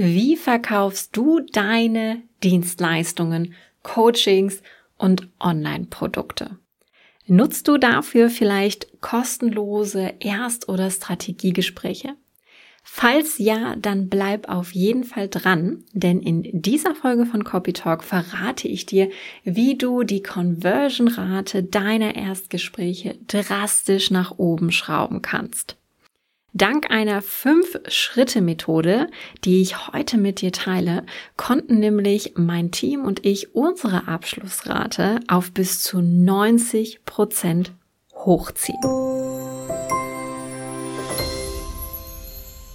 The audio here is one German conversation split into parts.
Wie verkaufst du deine Dienstleistungen, Coachings und Online-Produkte? Nutzt du dafür vielleicht kostenlose Erst- oder Strategiegespräche? Falls ja, dann bleib auf jeden Fall dran, denn in dieser Folge von Copy Talk verrate ich dir, wie du die Conversion-Rate deiner Erstgespräche drastisch nach oben schrauben kannst. Dank einer Fünf-Schritte-Methode, die ich heute mit dir teile, konnten nämlich mein Team und ich unsere Abschlussrate auf bis zu 90 Prozent hochziehen.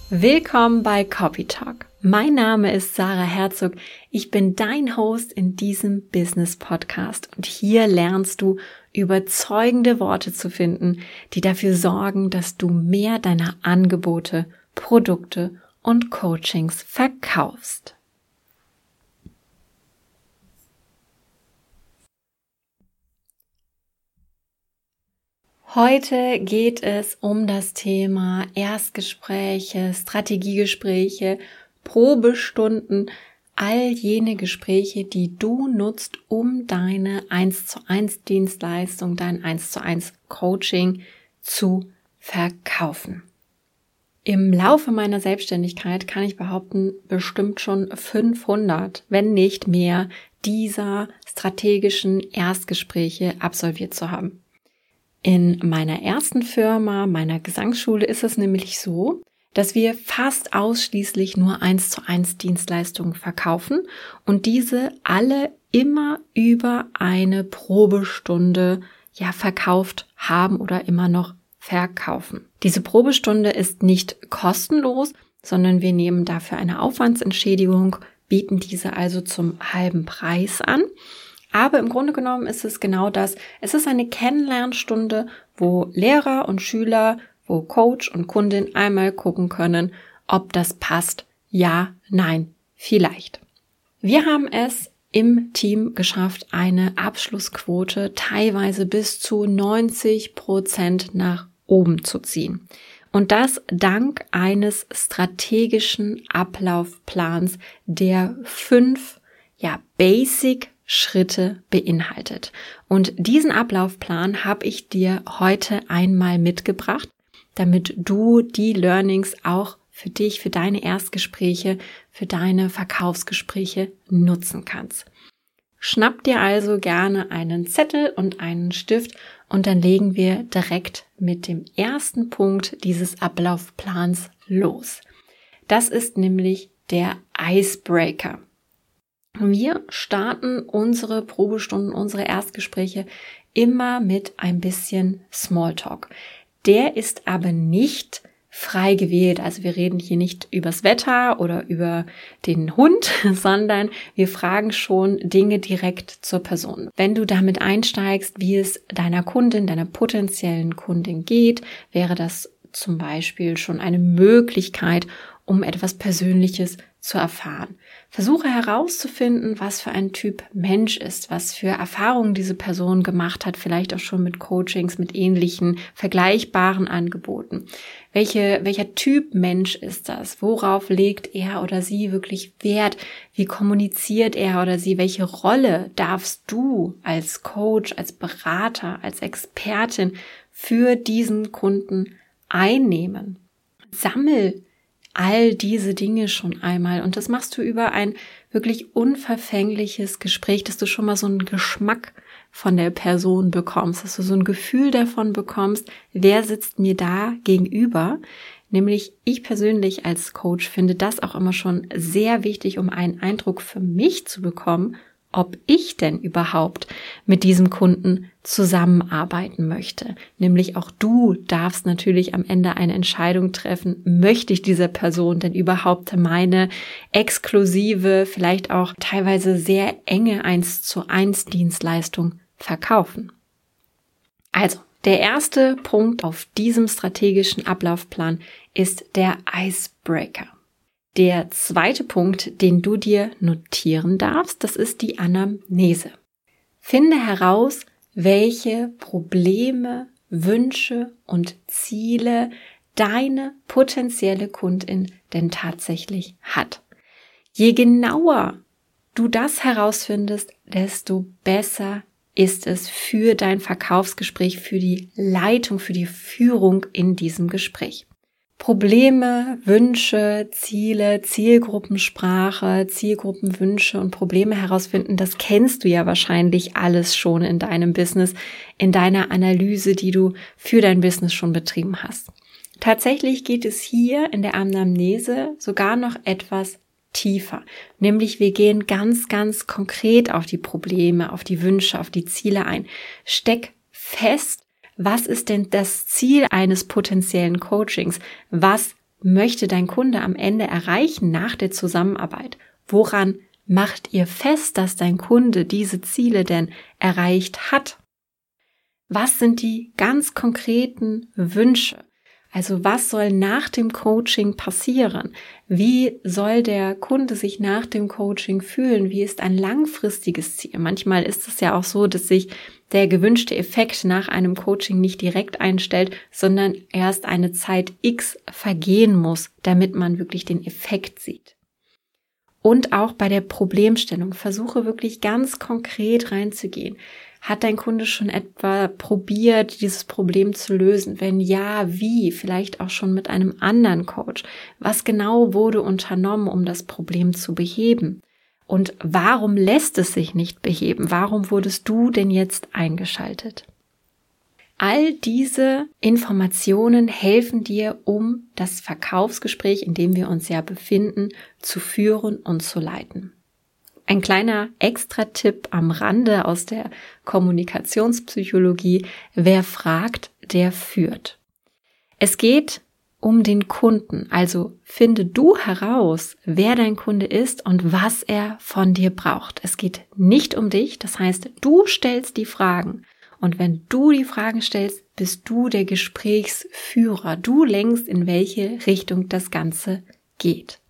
Willkommen bei Copy Talk. Mein Name ist Sarah Herzog. Ich bin dein Host in diesem Business Podcast und hier lernst du überzeugende Worte zu finden, die dafür sorgen, dass du mehr deiner Angebote, Produkte und Coachings verkaufst. Heute geht es um das Thema Erstgespräche, Strategiegespräche, Probestunden, all jene Gespräche, die du nutzt, um deine 1 zu 1 Dienstleistung, dein 1 zu 1 Coaching zu verkaufen. Im Laufe meiner Selbstständigkeit kann ich behaupten, bestimmt schon 500, wenn nicht mehr, dieser strategischen Erstgespräche absolviert zu haben. In meiner ersten Firma, meiner Gesangsschule, ist es nämlich so, dass wir fast ausschließlich nur eins zu eins Dienstleistungen verkaufen und diese alle immer über eine Probestunde ja verkauft haben oder immer noch verkaufen. Diese Probestunde ist nicht kostenlos, sondern wir nehmen dafür eine Aufwandsentschädigung, bieten diese also zum halben Preis an. Aber im Grunde genommen ist es genau das. Es ist eine Kennenlernstunde, wo Lehrer und Schüler wo Coach und Kundin einmal gucken können, ob das passt. Ja, nein, vielleicht. Wir haben es im Team geschafft, eine Abschlussquote teilweise bis zu 90 Prozent nach oben zu ziehen. Und das dank eines strategischen Ablaufplans, der fünf, ja, Basic Schritte beinhaltet. Und diesen Ablaufplan habe ich dir heute einmal mitgebracht damit du die Learnings auch für dich, für deine Erstgespräche, für deine Verkaufsgespräche nutzen kannst. Schnapp dir also gerne einen Zettel und einen Stift und dann legen wir direkt mit dem ersten Punkt dieses Ablaufplans los. Das ist nämlich der Icebreaker. Wir starten unsere Probestunden, unsere Erstgespräche immer mit ein bisschen Smalltalk. Der ist aber nicht frei gewählt. Also wir reden hier nicht übers Wetter oder über den Hund, sondern wir fragen schon Dinge direkt zur Person. Wenn du damit einsteigst, wie es deiner Kundin, deiner potenziellen Kundin geht, wäre das zum Beispiel schon eine Möglichkeit, um etwas Persönliches zu erfahren. Versuche herauszufinden, was für ein Typ Mensch ist, was für Erfahrungen diese Person gemacht hat, vielleicht auch schon mit Coachings, mit ähnlichen vergleichbaren Angeboten. Welche, welcher Typ Mensch ist das? Worauf legt er oder sie wirklich Wert? Wie kommuniziert er oder sie? Welche Rolle darfst du als Coach, als Berater, als Expertin für diesen Kunden einnehmen? Sammel all diese Dinge schon einmal. Und das machst du über ein wirklich unverfängliches Gespräch, dass du schon mal so einen Geschmack von der Person bekommst, dass du so ein Gefühl davon bekommst, wer sitzt mir da gegenüber. Nämlich ich persönlich als Coach finde das auch immer schon sehr wichtig, um einen Eindruck für mich zu bekommen, ob ich denn überhaupt mit diesem Kunden zusammenarbeiten möchte. Nämlich auch du darfst natürlich am Ende eine Entscheidung treffen, möchte ich dieser Person denn überhaupt meine exklusive, vielleicht auch teilweise sehr enge 1 zu 1 Dienstleistung verkaufen. Also, der erste Punkt auf diesem strategischen Ablaufplan ist der Icebreaker. Der zweite Punkt, den du dir notieren darfst, das ist die Anamnese. Finde heraus, welche Probleme, Wünsche und Ziele deine potenzielle Kundin denn tatsächlich hat. Je genauer du das herausfindest, desto besser ist es für dein Verkaufsgespräch, für die Leitung, für die Führung in diesem Gespräch. Probleme, Wünsche, Ziele, Zielgruppensprache, Zielgruppenwünsche und Probleme herausfinden, das kennst du ja wahrscheinlich alles schon in deinem Business, in deiner Analyse, die du für dein Business schon betrieben hast. Tatsächlich geht es hier in der Anamnese sogar noch etwas tiefer. Nämlich wir gehen ganz, ganz konkret auf die Probleme, auf die Wünsche, auf die Ziele ein. Steck fest, was ist denn das Ziel eines potenziellen Coachings? Was möchte dein Kunde am Ende erreichen nach der Zusammenarbeit? Woran macht ihr fest, dass dein Kunde diese Ziele denn erreicht hat? Was sind die ganz konkreten Wünsche? Also was soll nach dem Coaching passieren? Wie soll der Kunde sich nach dem Coaching fühlen? Wie ist ein langfristiges Ziel? Manchmal ist es ja auch so, dass sich der gewünschte Effekt nach einem Coaching nicht direkt einstellt, sondern erst eine Zeit X vergehen muss, damit man wirklich den Effekt sieht. Und auch bei der Problemstellung versuche wirklich ganz konkret reinzugehen. Hat dein Kunde schon etwa probiert, dieses Problem zu lösen? Wenn ja, wie? Vielleicht auch schon mit einem anderen Coach. Was genau wurde unternommen, um das Problem zu beheben? Und warum lässt es sich nicht beheben? Warum wurdest du denn jetzt eingeschaltet? All diese Informationen helfen dir, um das Verkaufsgespräch, in dem wir uns ja befinden, zu führen und zu leiten. Ein kleiner Extra-Tipp am Rande aus der Kommunikationspsychologie. Wer fragt, der führt. Es geht um den Kunden. Also finde du heraus, wer dein Kunde ist und was er von dir braucht. Es geht nicht um dich. Das heißt, du stellst die Fragen. Und wenn du die Fragen stellst, bist du der Gesprächsführer. Du lenkst, in welche Richtung das Ganze geht.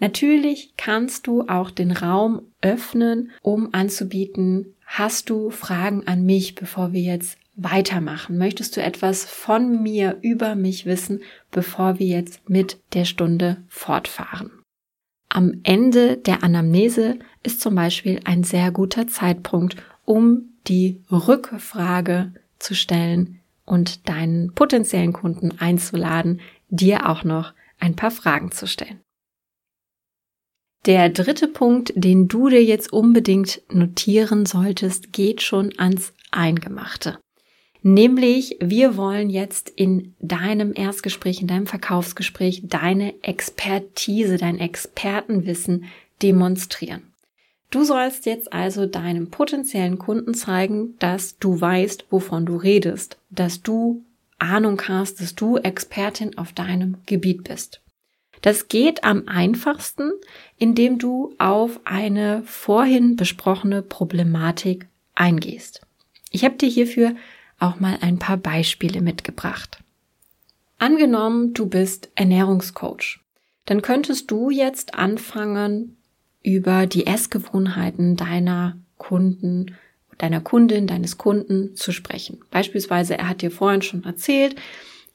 Natürlich kannst du auch den Raum öffnen, um anzubieten, hast du Fragen an mich, bevor wir jetzt weitermachen? Möchtest du etwas von mir über mich wissen, bevor wir jetzt mit der Stunde fortfahren? Am Ende der Anamnese ist zum Beispiel ein sehr guter Zeitpunkt, um die Rückfrage zu stellen und deinen potenziellen Kunden einzuladen, dir auch noch ein paar Fragen zu stellen. Der dritte Punkt, den du dir jetzt unbedingt notieren solltest, geht schon ans Eingemachte. Nämlich, wir wollen jetzt in deinem Erstgespräch, in deinem Verkaufsgespräch deine Expertise, dein Expertenwissen demonstrieren. Du sollst jetzt also deinem potenziellen Kunden zeigen, dass du weißt, wovon du redest, dass du Ahnung hast, dass du Expertin auf deinem Gebiet bist. Das geht am einfachsten, indem du auf eine vorhin besprochene Problematik eingehst. Ich habe dir hierfür auch mal ein paar Beispiele mitgebracht. Angenommen, du bist Ernährungscoach, dann könntest du jetzt anfangen, über die Essgewohnheiten deiner Kunden, deiner Kundin, deines Kunden zu sprechen. Beispielsweise, er hat dir vorhin schon erzählt,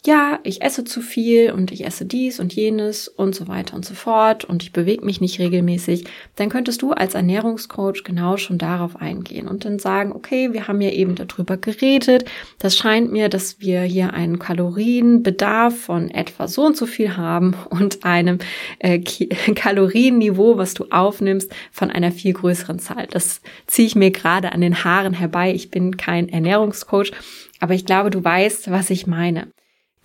ja, ich esse zu viel und ich esse dies und jenes und so weiter und so fort und ich bewege mich nicht regelmäßig, dann könntest du als Ernährungscoach genau schon darauf eingehen und dann sagen, okay, wir haben ja eben darüber geredet, das scheint mir, dass wir hier einen Kalorienbedarf von etwa so und so viel haben und einem äh, Kalorienniveau, was du aufnimmst, von einer viel größeren Zahl. Das ziehe ich mir gerade an den Haaren herbei. Ich bin kein Ernährungscoach, aber ich glaube, du weißt, was ich meine.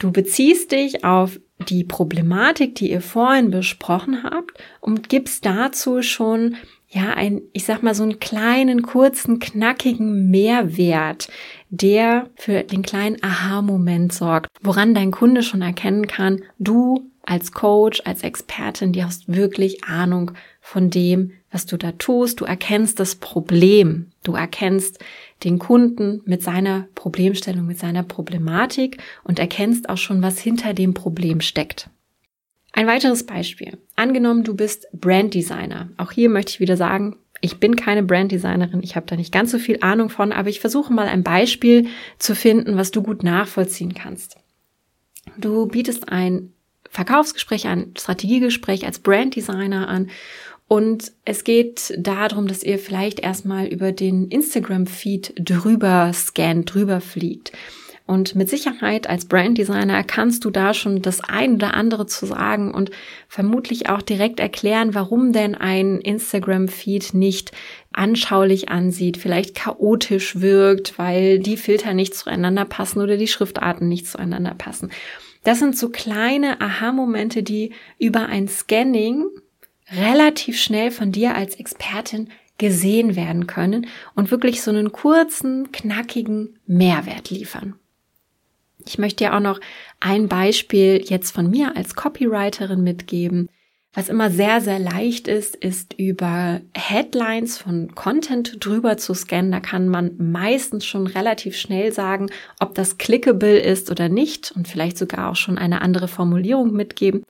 Du beziehst dich auf die Problematik, die ihr vorhin besprochen habt und gibst dazu schon ja, ein, ich sag mal, so einen kleinen, kurzen, knackigen Mehrwert, der für den kleinen Aha-Moment sorgt, woran dein Kunde schon erkennen kann, du als Coach, als Expertin, die hast wirklich Ahnung von dem, was du da tust. Du erkennst das Problem. Du erkennst den Kunden mit seiner Problemstellung, mit seiner Problematik und erkennst auch schon, was hinter dem Problem steckt. Ein weiteres Beispiel. Angenommen, du bist Branddesigner. Auch hier möchte ich wieder sagen, ich bin keine Branddesignerin, ich habe da nicht ganz so viel Ahnung von, aber ich versuche mal ein Beispiel zu finden, was du gut nachvollziehen kannst. Du bietest ein Verkaufsgespräch, ein Strategiegespräch als Branddesigner an. Und es geht darum, dass ihr vielleicht erstmal über den Instagram-Feed drüber scannt, drüber fliegt. Und mit Sicherheit als Branddesigner kannst du da schon das ein oder andere zu sagen und vermutlich auch direkt erklären, warum denn ein Instagram-Feed nicht anschaulich ansieht, vielleicht chaotisch wirkt, weil die Filter nicht zueinander passen oder die Schriftarten nicht zueinander passen. Das sind so kleine Aha-Momente, die über ein Scanning relativ schnell von dir als Expertin gesehen werden können und wirklich so einen kurzen, knackigen Mehrwert liefern. Ich möchte dir auch noch ein Beispiel jetzt von mir als Copywriterin mitgeben. Was immer sehr, sehr leicht ist, ist über Headlines von Content drüber zu scannen. Da kann man meistens schon relativ schnell sagen, ob das clickable ist oder nicht und vielleicht sogar auch schon eine andere Formulierung mitgeben.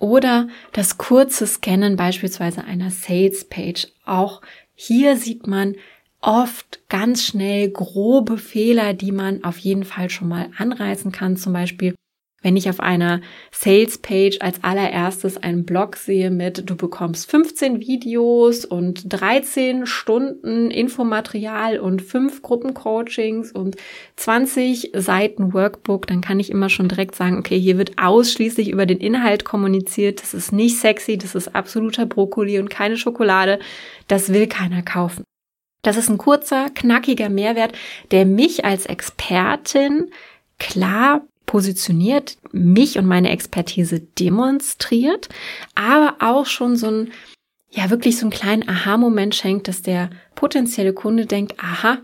Oder das kurze Scannen beispielsweise einer Sales Page. Auch hier sieht man, oft ganz schnell grobe Fehler, die man auf jeden Fall schon mal anreißen kann. Zum Beispiel, wenn ich auf einer Sales-Page als allererstes einen Blog sehe mit, du bekommst 15 Videos und 13 Stunden Infomaterial und 5 Gruppencoachings und 20 Seiten Workbook, dann kann ich immer schon direkt sagen, okay, hier wird ausschließlich über den Inhalt kommuniziert. Das ist nicht sexy, das ist absoluter Brokkoli und keine Schokolade. Das will keiner kaufen. Das ist ein kurzer, knackiger Mehrwert, der mich als Expertin klar positioniert, mich und meine Expertise demonstriert, aber auch schon so ein, ja, wirklich so einen kleinen Aha-Moment schenkt, dass der potenzielle Kunde denkt, aha,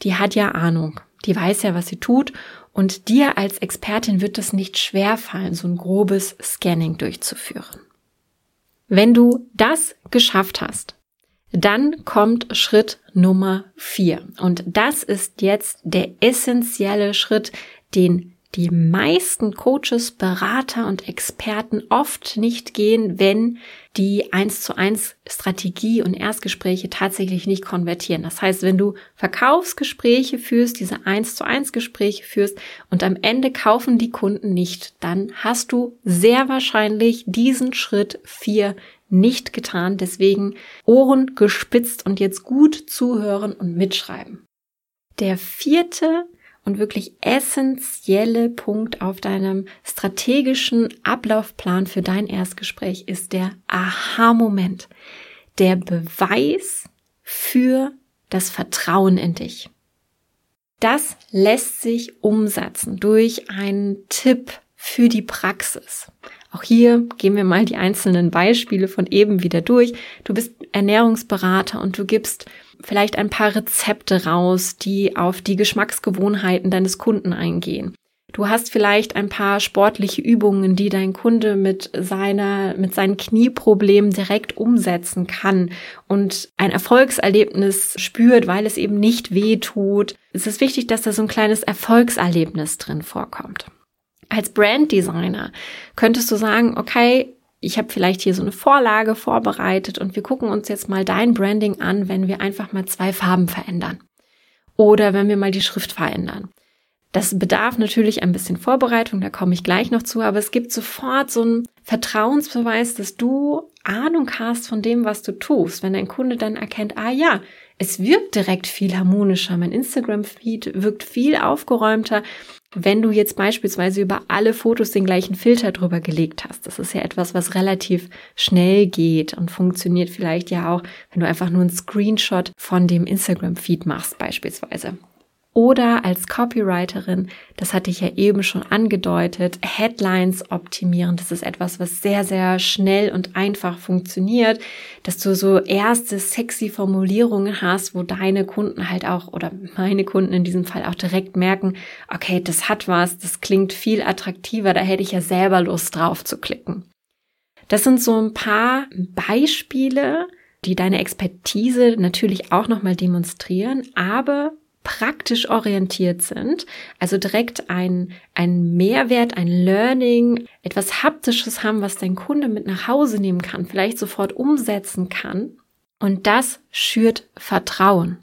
die hat ja Ahnung, die weiß ja, was sie tut und dir als Expertin wird es nicht schwer fallen, so ein grobes Scanning durchzuführen. Wenn du das geschafft hast, dann kommt Schritt Nummer vier. Und das ist jetzt der essentielle Schritt, den die meisten Coaches, Berater und Experten oft nicht gehen, wenn die eins zu eins Strategie und Erstgespräche tatsächlich nicht konvertieren. Das heißt, wenn du Verkaufsgespräche führst, diese eins zu eins Gespräche führst und am Ende kaufen die Kunden nicht, dann hast du sehr wahrscheinlich diesen Schritt vier nicht getan. Deswegen Ohren gespitzt und jetzt gut zuhören und mitschreiben. Der vierte und wirklich essentielle Punkt auf deinem strategischen Ablaufplan für dein Erstgespräch ist der Aha-Moment. Der Beweis für das Vertrauen in dich. Das lässt sich umsetzen durch einen Tipp für die Praxis. Auch hier gehen wir mal die einzelnen Beispiele von eben wieder durch. Du bist Ernährungsberater und du gibst vielleicht ein paar Rezepte raus, die auf die Geschmacksgewohnheiten deines Kunden eingehen. Du hast vielleicht ein paar sportliche Übungen, die dein Kunde mit seiner, mit seinen Knieproblemen direkt umsetzen kann und ein Erfolgserlebnis spürt, weil es eben nicht weh tut. Es ist wichtig, dass da so ein kleines Erfolgserlebnis drin vorkommt. Als Branddesigner könntest du sagen, okay, ich habe vielleicht hier so eine Vorlage vorbereitet und wir gucken uns jetzt mal dein Branding an, wenn wir einfach mal zwei Farben verändern. Oder wenn wir mal die Schrift verändern. Das bedarf natürlich ein bisschen Vorbereitung, da komme ich gleich noch zu, aber es gibt sofort so einen Vertrauensbeweis, dass du Ahnung hast von dem, was du tust. Wenn dein Kunde dann erkennt, ah ja, es wirkt direkt viel harmonischer, mein Instagram-Feed wirkt viel aufgeräumter, wenn du jetzt beispielsweise über alle Fotos den gleichen Filter drüber gelegt hast, das ist ja etwas, was relativ schnell geht und funktioniert vielleicht ja auch, wenn du einfach nur einen Screenshot von dem Instagram-Feed machst beispielsweise. Oder als Copywriterin, das hatte ich ja eben schon angedeutet, Headlines optimieren. Das ist etwas, was sehr, sehr schnell und einfach funktioniert, dass du so erste sexy Formulierungen hast, wo deine Kunden halt auch oder meine Kunden in diesem Fall auch direkt merken, okay, das hat was, das klingt viel attraktiver, da hätte ich ja selber Lust drauf zu klicken. Das sind so ein paar Beispiele, die deine Expertise natürlich auch nochmal demonstrieren, aber praktisch orientiert sind, also direkt ein, ein Mehrwert, ein Learning, etwas Haptisches haben, was dein Kunde mit nach Hause nehmen kann, vielleicht sofort umsetzen kann. Und das schürt Vertrauen.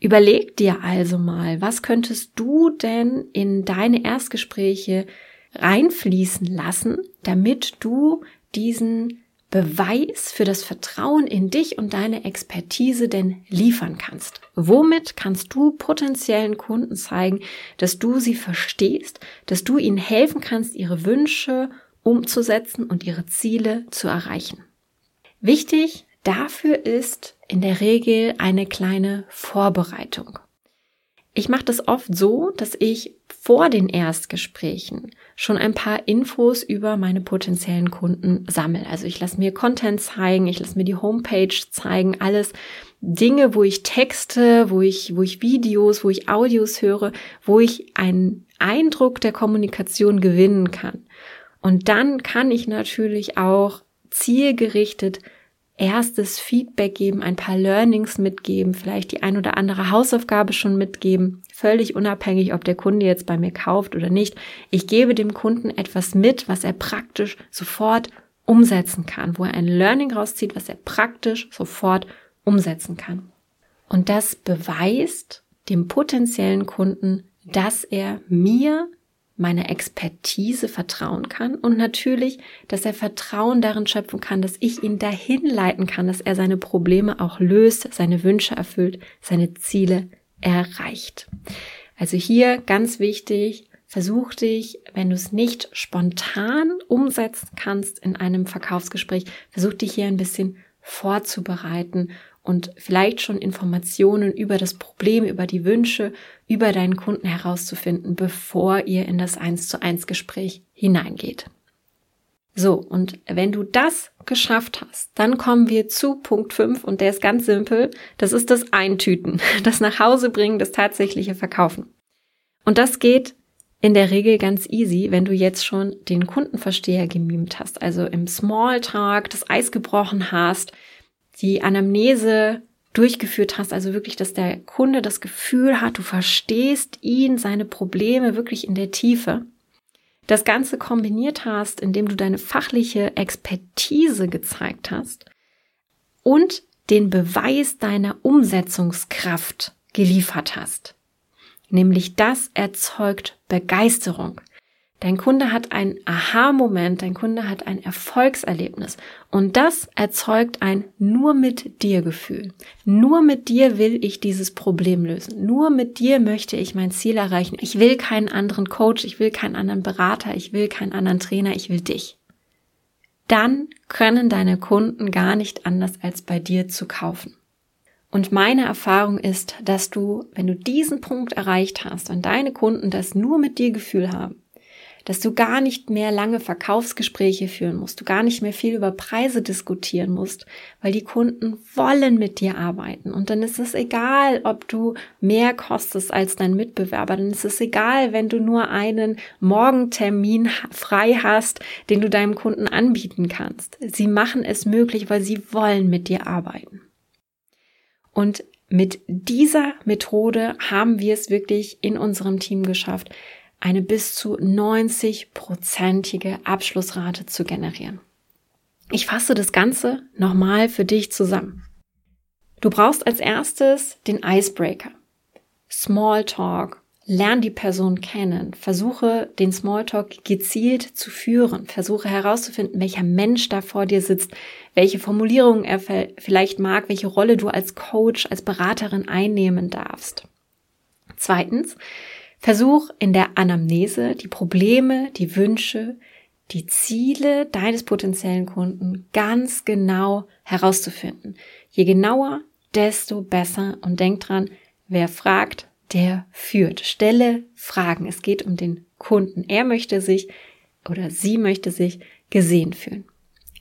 Überleg dir also mal, was könntest du denn in deine Erstgespräche reinfließen lassen, damit du diesen Beweis für das Vertrauen in dich und deine Expertise denn liefern kannst. Womit kannst du potenziellen Kunden zeigen, dass du sie verstehst, dass du ihnen helfen kannst, ihre Wünsche umzusetzen und ihre Ziele zu erreichen. Wichtig dafür ist in der Regel eine kleine Vorbereitung. Ich mache das oft so, dass ich vor den Erstgesprächen schon ein paar Infos über meine potenziellen Kunden sammle. Also ich lasse mir Content zeigen, ich lasse mir die Homepage zeigen, alles Dinge, wo ich Texte, wo ich, wo ich Videos, wo ich Audios höre, wo ich einen Eindruck der Kommunikation gewinnen kann. Und dann kann ich natürlich auch zielgerichtet erstes Feedback geben, ein paar Learnings mitgeben, vielleicht die ein oder andere Hausaufgabe schon mitgeben, völlig unabhängig, ob der Kunde jetzt bei mir kauft oder nicht. Ich gebe dem Kunden etwas mit, was er praktisch sofort umsetzen kann, wo er ein Learning rauszieht, was er praktisch sofort umsetzen kann. Und das beweist dem potenziellen Kunden, dass er mir meiner Expertise vertrauen kann und natürlich, dass er Vertrauen darin schöpfen kann, dass ich ihn dahin leiten kann, dass er seine Probleme auch löst, seine Wünsche erfüllt, seine Ziele erreicht. Also hier ganz wichtig, versuch dich, wenn du es nicht spontan umsetzen kannst in einem Verkaufsgespräch, versuch dich hier ein bisschen vorzubereiten und vielleicht schon Informationen über das Problem, über die Wünsche, über deinen Kunden herauszufinden, bevor ihr in das 1 zu 1 Gespräch hineingeht. So, und wenn du das geschafft hast, dann kommen wir zu Punkt 5 und der ist ganz simpel. Das ist das Eintüten, das nach Hause bringen, das tatsächliche Verkaufen. Und das geht in der Regel ganz easy, wenn du jetzt schon den Kundenversteher gemimt hast, also im Smalltalk das Eis gebrochen hast, die Anamnese durchgeführt hast, also wirklich, dass der Kunde das Gefühl hat, du verstehst ihn, seine Probleme wirklich in der Tiefe. Das Ganze kombiniert hast, indem du deine fachliche Expertise gezeigt hast und den Beweis deiner Umsetzungskraft geliefert hast. Nämlich das erzeugt Begeisterung. Dein Kunde hat einen Aha-Moment, dein Kunde hat ein Erfolgserlebnis und das erzeugt ein nur mit dir Gefühl. Nur mit dir will ich dieses Problem lösen. Nur mit dir möchte ich mein Ziel erreichen. Ich will keinen anderen Coach, ich will keinen anderen Berater, ich will keinen anderen Trainer, ich will dich. Dann können deine Kunden gar nicht anders als bei dir zu kaufen. Und meine Erfahrung ist, dass du, wenn du diesen Punkt erreicht hast und deine Kunden das nur mit dir Gefühl haben, dass du gar nicht mehr lange Verkaufsgespräche führen musst, du gar nicht mehr viel über Preise diskutieren musst, weil die Kunden wollen mit dir arbeiten. Und dann ist es egal, ob du mehr kostest als dein Mitbewerber, dann ist es egal, wenn du nur einen Morgentermin frei hast, den du deinem Kunden anbieten kannst. Sie machen es möglich, weil sie wollen mit dir arbeiten. Und mit dieser Methode haben wir es wirklich in unserem Team geschafft, eine bis zu 90-prozentige Abschlussrate zu generieren. Ich fasse das Ganze nochmal für dich zusammen. Du brauchst als erstes den Icebreaker. Smalltalk. Lern die Person kennen. Versuche den Smalltalk gezielt zu führen. Versuche herauszufinden, welcher Mensch da vor dir sitzt, welche Formulierungen er vielleicht mag, welche Rolle du als Coach, als Beraterin einnehmen darfst. Zweitens, Versuch in der Anamnese die Probleme, die Wünsche, die Ziele deines potenziellen Kunden ganz genau herauszufinden. Je genauer, desto besser. Und denk dran, wer fragt, der führt. Stelle Fragen. Es geht um den Kunden. Er möchte sich oder sie möchte sich gesehen fühlen.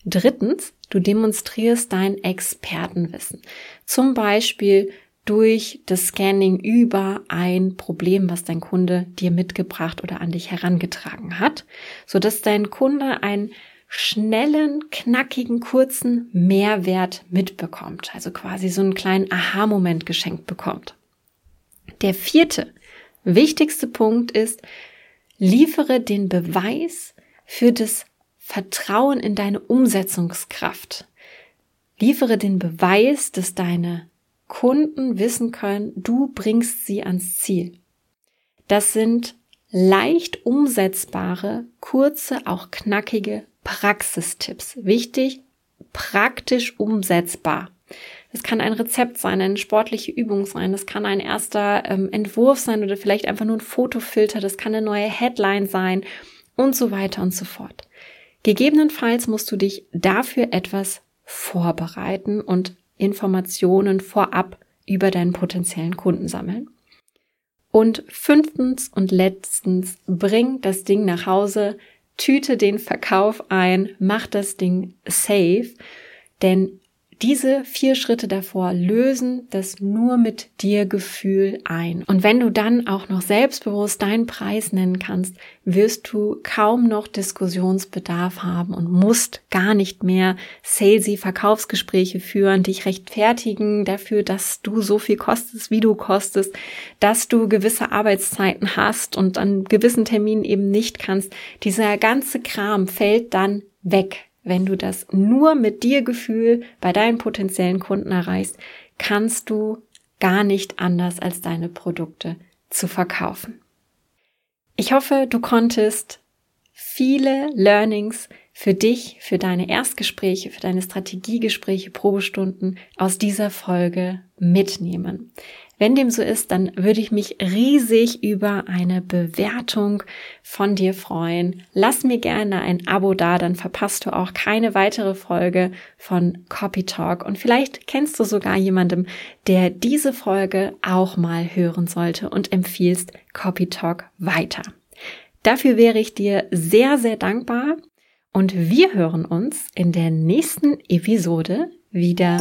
Drittens, du demonstrierst dein Expertenwissen. Zum Beispiel durch das Scanning über ein Problem, was dein Kunde dir mitgebracht oder an dich herangetragen hat, so dass dein Kunde einen schnellen, knackigen, kurzen Mehrwert mitbekommt, also quasi so einen kleinen Aha-Moment geschenkt bekommt. Der vierte, wichtigste Punkt ist, liefere den Beweis für das Vertrauen in deine Umsetzungskraft. Liefere den Beweis, dass deine Kunden wissen können, du bringst sie ans Ziel. Das sind leicht umsetzbare, kurze, auch knackige Praxistipps. Wichtig, praktisch umsetzbar. Es kann ein Rezept sein, eine sportliche Übung sein, das kann ein erster ähm, Entwurf sein oder vielleicht einfach nur ein Fotofilter, das kann eine neue Headline sein und so weiter und so fort. Gegebenenfalls musst du dich dafür etwas vorbereiten und Informationen vorab über deinen potenziellen Kunden sammeln. Und fünftens und letztens, bring das Ding nach Hause, tüte den Verkauf ein, mach das Ding safe, denn diese vier Schritte davor lösen das nur mit dir Gefühl ein. Und wenn du dann auch noch selbstbewusst deinen Preis nennen kannst, wirst du kaum noch Diskussionsbedarf haben und musst gar nicht mehr salesy Verkaufsgespräche führen, dich rechtfertigen dafür, dass du so viel kostest, wie du kostest, dass du gewisse Arbeitszeiten hast und an gewissen Terminen eben nicht kannst. Dieser ganze Kram fällt dann weg. Wenn du das nur mit dir Gefühl bei deinen potenziellen Kunden erreichst, kannst du gar nicht anders als deine Produkte zu verkaufen. Ich hoffe, du konntest viele Learnings für dich, für deine Erstgespräche, für deine Strategiegespräche, Probestunden aus dieser Folge mitnehmen. Wenn dem so ist, dann würde ich mich riesig über eine Bewertung von dir freuen. Lass mir gerne ein Abo da, dann verpasst du auch keine weitere Folge von Copy Talk. Und vielleicht kennst du sogar jemandem, der diese Folge auch mal hören sollte und empfiehlst Copy Talk weiter. Dafür wäre ich dir sehr, sehr dankbar. Und wir hören uns in der nächsten Episode wieder.